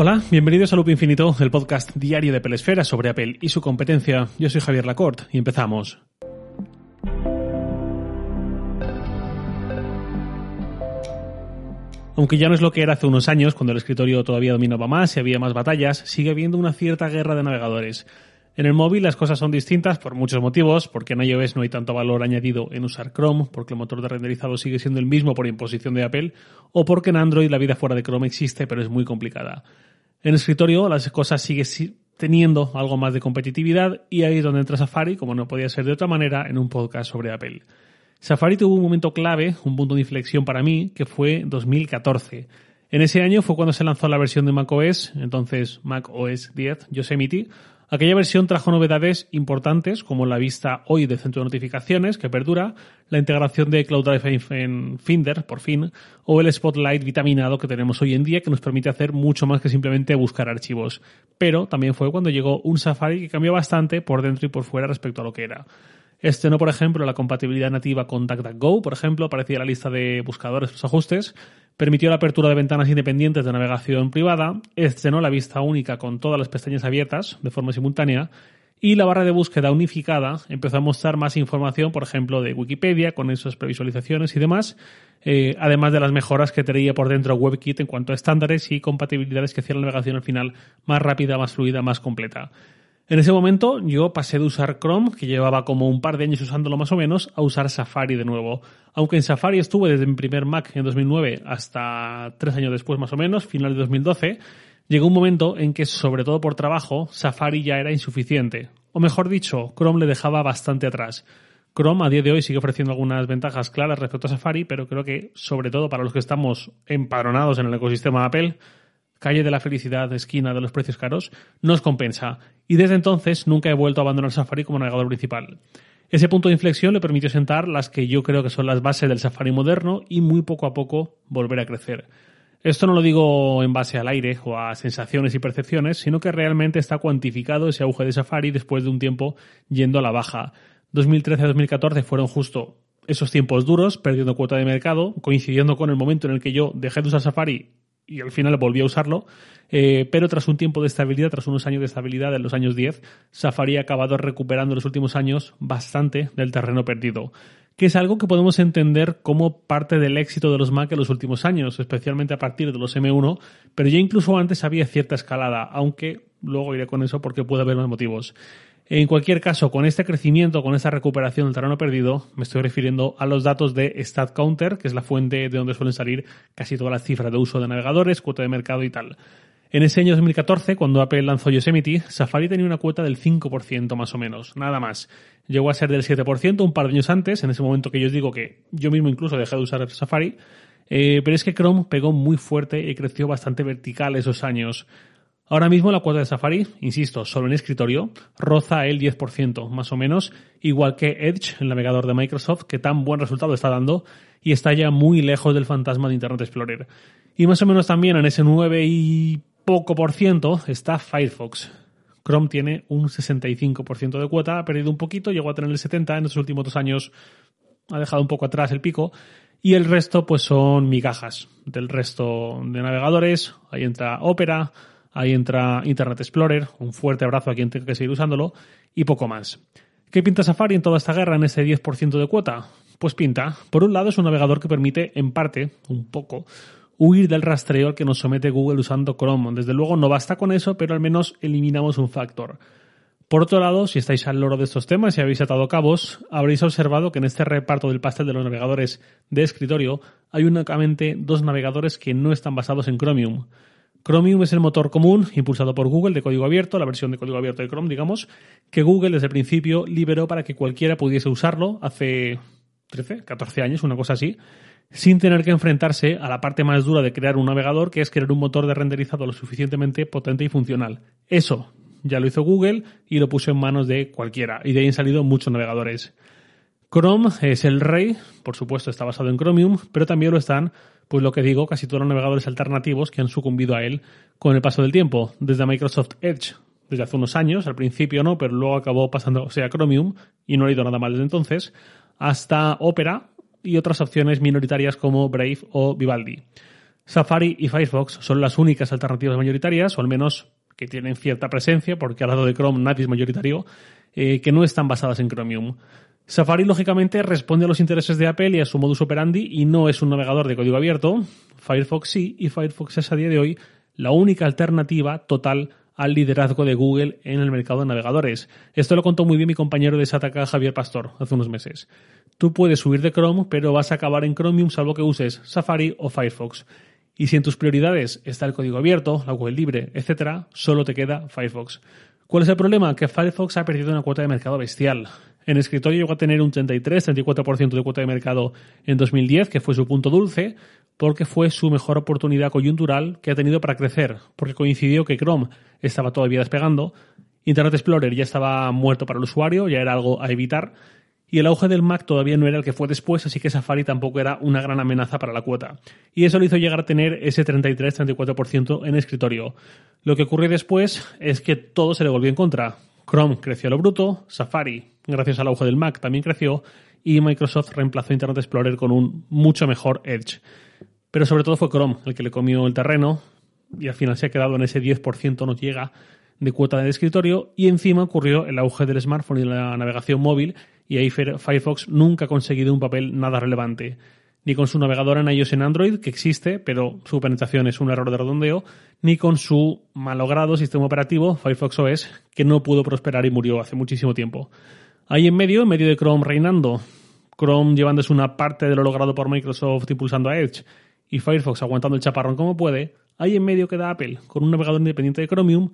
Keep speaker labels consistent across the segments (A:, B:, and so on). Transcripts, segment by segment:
A: Hola, bienvenidos a Loop Infinito, el podcast diario de Pelesfera sobre Apple y su competencia. Yo soy Javier Lacorte y empezamos. Aunque ya no es lo que era hace unos años, cuando el escritorio todavía dominaba más y había más batallas, sigue habiendo una cierta guerra de navegadores. En el móvil las cosas son distintas por muchos motivos, porque en iOS no hay tanto valor añadido en usar Chrome, porque el motor de renderizado sigue siendo el mismo por imposición de Apple, o porque en Android la vida fuera de Chrome existe pero es muy complicada. En escritorio las cosas siguen teniendo algo más de competitividad y ahí es donde entra Safari, como no podía ser de otra manera, en un podcast sobre Apple. Safari tuvo un momento clave, un punto de inflexión para mí, que fue 2014. En ese año fue cuando se lanzó la versión de macOS, entonces Mac OS 10 Yosemite, Aquella versión trajo novedades importantes como la vista hoy de centro de notificaciones que perdura, la integración de Cloud Drive en Finder, por fin, o el Spotlight vitaminado que tenemos hoy en día que nos permite hacer mucho más que simplemente buscar archivos. Pero también fue cuando llegó un Safari que cambió bastante por dentro y por fuera respecto a lo que era. Estrenó, por ejemplo, la compatibilidad nativa con DuckDuckGo, por ejemplo, aparecía en la lista de buscadores los ajustes, permitió la apertura de ventanas independientes de navegación privada, estrenó la vista única con todas las pestañas abiertas de forma simultánea y la barra de búsqueda unificada empezó a mostrar más información, por ejemplo, de Wikipedia, con esas previsualizaciones y demás, eh, además de las mejoras que traía por dentro WebKit en cuanto a estándares y compatibilidades que hacían la navegación al final más rápida, más fluida, más completa. En ese momento yo pasé de usar Chrome, que llevaba como un par de años usándolo más o menos, a usar Safari de nuevo. Aunque en Safari estuve desde mi primer Mac en 2009 hasta tres años después más o menos, final de 2012, llegó un momento en que, sobre todo por trabajo, Safari ya era insuficiente. O mejor dicho, Chrome le dejaba bastante atrás. Chrome a día de hoy sigue ofreciendo algunas ventajas claras respecto a Safari, pero creo que, sobre todo para los que estamos empadronados en el ecosistema Apple, calle de la felicidad, esquina de los precios caros, nos compensa. Y desde entonces nunca he vuelto a abandonar Safari como navegador principal. Ese punto de inflexión le permitió sentar las que yo creo que son las bases del Safari moderno y muy poco a poco volver a crecer. Esto no lo digo en base al aire o a sensaciones y percepciones, sino que realmente está cuantificado ese auge de Safari después de un tiempo yendo a la baja. 2013-2014 fueron justo esos tiempos duros, perdiendo cuota de mercado, coincidiendo con el momento en el que yo dejé de usar Safari y al final volví a usarlo, eh, pero tras un tiempo de estabilidad, tras unos años de estabilidad en los años 10, Safari ha acabado recuperando en los últimos años bastante del terreno perdido, que es algo que podemos entender como parte del éxito de los Mac en los últimos años, especialmente a partir de los M1, pero ya incluso antes había cierta escalada, aunque luego iré con eso porque puede haber más motivos. En cualquier caso, con este crecimiento, con esta recuperación del terreno perdido, me estoy refiriendo a los datos de StatCounter, que es la fuente de donde suelen salir casi todas las cifras de uso de navegadores, cuota de mercado y tal. En ese año 2014, cuando Apple lanzó Yosemite, Safari tenía una cuota del 5% más o menos, nada más. Llegó a ser del 7% un par de años antes, en ese momento que yo os digo que yo mismo incluso dejé de usar Safari, eh, pero es que Chrome pegó muy fuerte y creció bastante vertical esos años. Ahora mismo la cuota de Safari, insisto, solo en escritorio, roza el 10% más o menos, igual que Edge, el navegador de Microsoft, que tan buen resultado está dando y está ya muy lejos del fantasma de Internet Explorer. Y más o menos también en ese 9 y poco por ciento está Firefox. Chrome tiene un 65% de cuota, ha perdido un poquito, llegó a tener el 70% en los últimos dos años, ha dejado un poco atrás el pico, y el resto pues son migajas del resto de navegadores, ahí entra Opera, Ahí entra Internet Explorer, un fuerte abrazo a quien tenga que seguir usándolo, y poco más. ¿Qué pinta Safari en toda esta guerra en ese 10% de cuota? Pues pinta. Por un lado es un navegador que permite, en parte, un poco, huir del rastreo que nos somete Google usando Chrome. Desde luego no basta con eso, pero al menos eliminamos un factor. Por otro lado, si estáis al loro de estos temas y habéis atado cabos, habréis observado que en este reparto del pastel de los navegadores de escritorio hay únicamente dos navegadores que no están basados en Chromium. Chromium es el motor común impulsado por Google de código abierto, la versión de código abierto de Chrome, digamos, que Google desde el principio liberó para que cualquiera pudiese usarlo hace 13, 14 años, una cosa así, sin tener que enfrentarse a la parte más dura de crear un navegador, que es crear un motor de renderizado lo suficientemente potente y funcional. Eso ya lo hizo Google y lo puso en manos de cualquiera, y de ahí han salido muchos navegadores. Chrome es el rey, por supuesto está basado en Chromium, pero también lo están pues lo que digo, casi todos los navegadores alternativos que han sucumbido a él con el paso del tiempo. Desde Microsoft Edge, desde hace unos años, al principio no, pero luego acabó pasando, o sea, Chromium, y no ha ido nada mal desde entonces, hasta Opera y otras opciones minoritarias como Brave o Vivaldi. Safari y Firefox son las únicas alternativas mayoritarias, o al menos que tienen cierta presencia, porque al lado de Chrome nadie es mayoritario, eh, que no están basadas en Chromium. Safari, lógicamente, responde a los intereses de Apple y a su modus operandi y no es un navegador de código abierto. Firefox sí, y Firefox es a día de hoy la única alternativa total al liderazgo de Google en el mercado de navegadores. Esto lo contó muy bien mi compañero de Sataka, Javier Pastor, hace unos meses. Tú puedes subir de Chrome, pero vas a acabar en Chromium salvo que uses Safari o Firefox. Y si en tus prioridades está el código abierto, la web libre, etc., solo te queda Firefox. ¿Cuál es el problema? Que Firefox ha perdido una cuota de mercado bestial. En escritorio llegó a tener un 33-34% de cuota de mercado en 2010, que fue su punto dulce, porque fue su mejor oportunidad coyuntural que ha tenido para crecer, porque coincidió que Chrome estaba todavía despegando, Internet Explorer ya estaba muerto para el usuario, ya era algo a evitar, y el auge del Mac todavía no era el que fue después, así que Safari tampoco era una gran amenaza para la cuota. Y eso le hizo llegar a tener ese 33-34% en escritorio. Lo que ocurrió después es que todo se le volvió en contra. Chrome creció a lo bruto, Safari, gracias al auge del Mac, también creció, y Microsoft reemplazó Internet Explorer con un mucho mejor Edge. Pero sobre todo fue Chrome el que le comió el terreno y al final se ha quedado en ese 10% no llega de cuota de escritorio y encima ocurrió el auge del smartphone y la navegación móvil y ahí Firefox nunca ha conseguido un papel nada relevante. Ni con su navegador en iOS en Android, que existe, pero su penetración es un error de redondeo, ni con su malogrado sistema operativo, Firefox OS, que no pudo prosperar y murió hace muchísimo tiempo. Ahí en medio, en medio de Chrome reinando, Chrome llevándose una parte de lo logrado por Microsoft impulsando a Edge y Firefox aguantando el chaparrón como puede, ahí en medio queda Apple, con un navegador independiente de Chromium,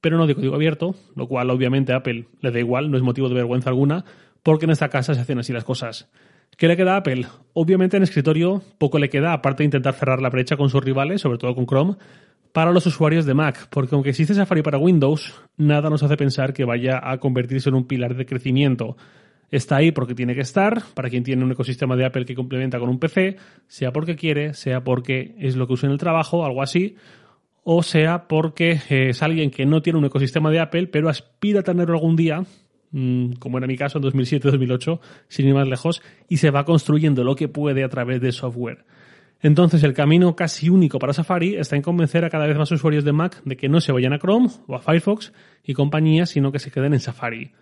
A: pero no de código abierto, lo cual obviamente a Apple le da igual, no es motivo de vergüenza alguna, porque en esta casa se hacen así las cosas. ¿Qué le queda a Apple? Obviamente en escritorio poco le queda, aparte de intentar cerrar la brecha con sus rivales, sobre todo con Chrome, para los usuarios de Mac, porque aunque existe Safari para Windows, nada nos hace pensar que vaya a convertirse en un pilar de crecimiento. Está ahí porque tiene que estar, para quien tiene un ecosistema de Apple que complementa con un PC, sea porque quiere, sea porque es lo que usa en el trabajo, algo así, o sea porque eh, es alguien que no tiene un ecosistema de Apple, pero aspira a tenerlo algún día, como era mi caso en 2007-2008, sin ir más lejos, y se va construyendo lo que puede a través de software. Entonces el camino casi único para Safari está en convencer a cada vez más usuarios de Mac de que no se vayan a Chrome o a Firefox y compañía, sino que se queden en Safari.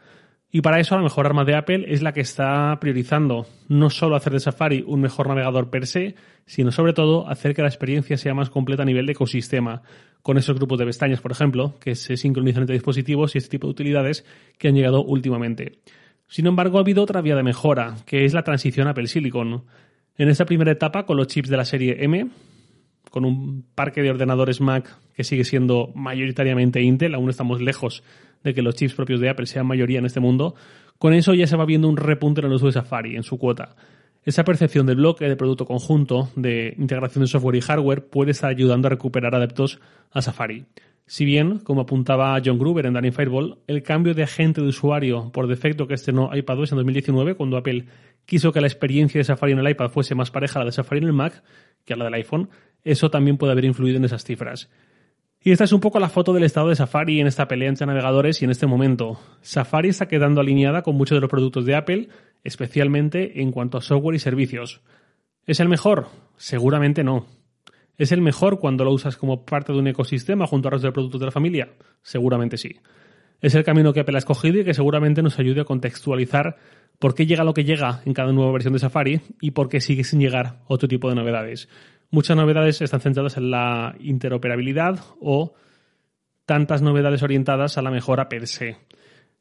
A: Y para eso la mejor arma de Apple es la que está priorizando no solo hacer de Safari un mejor navegador per se, sino sobre todo hacer que la experiencia sea más completa a nivel de ecosistema, con esos grupos de pestañas, por ejemplo, que se sincronizan entre dispositivos y este tipo de utilidades que han llegado últimamente. Sin embargo, ha habido otra vía de mejora, que es la transición Apple Silicon. En esta primera etapa, con los chips de la serie M, con un parque de ordenadores Mac que sigue siendo mayoritariamente Intel, aún estamos lejos de que los chips propios de Apple sean mayoría en este mundo, con eso ya se va viendo un repunte en el uso de Safari, en su cuota. Esa percepción de bloque, de producto conjunto, de integración de software y hardware puede estar ayudando a recuperar adeptos a Safari. Si bien, como apuntaba John Gruber en Danny Fireball, el cambio de agente de usuario por defecto que estrenó iPadOS en 2019, cuando Apple quiso que la experiencia de Safari en el iPad fuese más pareja a la de Safari en el Mac que a la del iPhone, eso también puede haber influido en esas cifras. Y esta es un poco la foto del estado de Safari en esta pelea entre navegadores y en este momento. Safari está quedando alineada con muchos de los productos de Apple, especialmente en cuanto a software y servicios. ¿Es el mejor? Seguramente no. ¿Es el mejor cuando lo usas como parte de un ecosistema junto a resto de productos de la familia? Seguramente sí. Es el camino que Apple ha escogido y que seguramente nos ayude a contextualizar por qué llega lo que llega en cada nueva versión de Safari y por qué sigue sin llegar otro tipo de novedades. Muchas novedades están centradas en la interoperabilidad o tantas novedades orientadas a la mejora per se.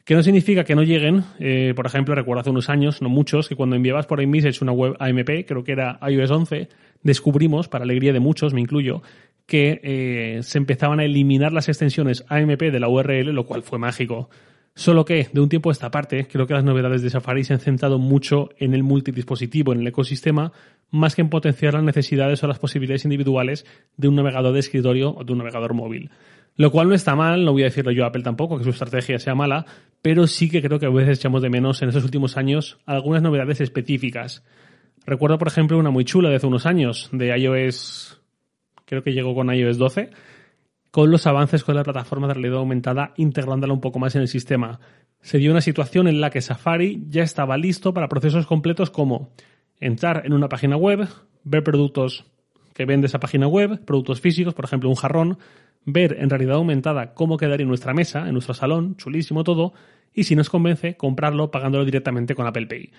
A: Que no significa que no lleguen, eh, por ejemplo, recuerdo hace unos años, no muchos, que cuando enviabas por iMessage una web AMP, creo que era iOS 11, descubrimos, para alegría de muchos, me incluyo, que eh, se empezaban a eliminar las extensiones AMP de la URL, lo cual fue mágico. Solo que, de un tiempo a esta parte, creo que las novedades de Safari se han centrado mucho en el multidispositivo, en el ecosistema, más que en potenciar las necesidades o las posibilidades individuales de un navegador de escritorio o de un navegador móvil. Lo cual no está mal, no voy a decirlo yo a Apple tampoco, que su estrategia sea mala, pero sí que creo que a veces echamos de menos en esos últimos años algunas novedades específicas. Recuerdo, por ejemplo, una muy chula de hace unos años, de iOS, creo que llegó con iOS 12, con los avances con la plataforma de realidad aumentada integrándola un poco más en el sistema. Se dio una situación en la que Safari ya estaba listo para procesos completos como entrar en una página web, ver productos que vende esa página web, productos físicos, por ejemplo un jarrón, ver en realidad aumentada cómo quedaría en nuestra mesa, en nuestro salón, chulísimo todo, y si nos convence, comprarlo pagándolo directamente con Apple Pay.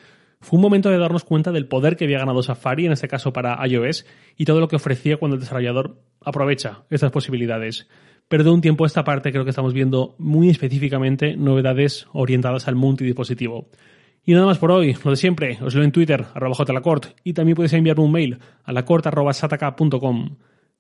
A: Fue un momento de darnos cuenta del poder que había ganado Safari, en este caso para iOS, y todo lo que ofrecía cuando el desarrollador aprovecha estas posibilidades. Pero de un tiempo a esta parte creo que estamos viendo muy específicamente novedades orientadas al multidispositivo. Y nada más por hoy, lo de siempre, os leo en Twitter, arroba jlacort, y también podéis enviarme un mail a lacort.sataka.com.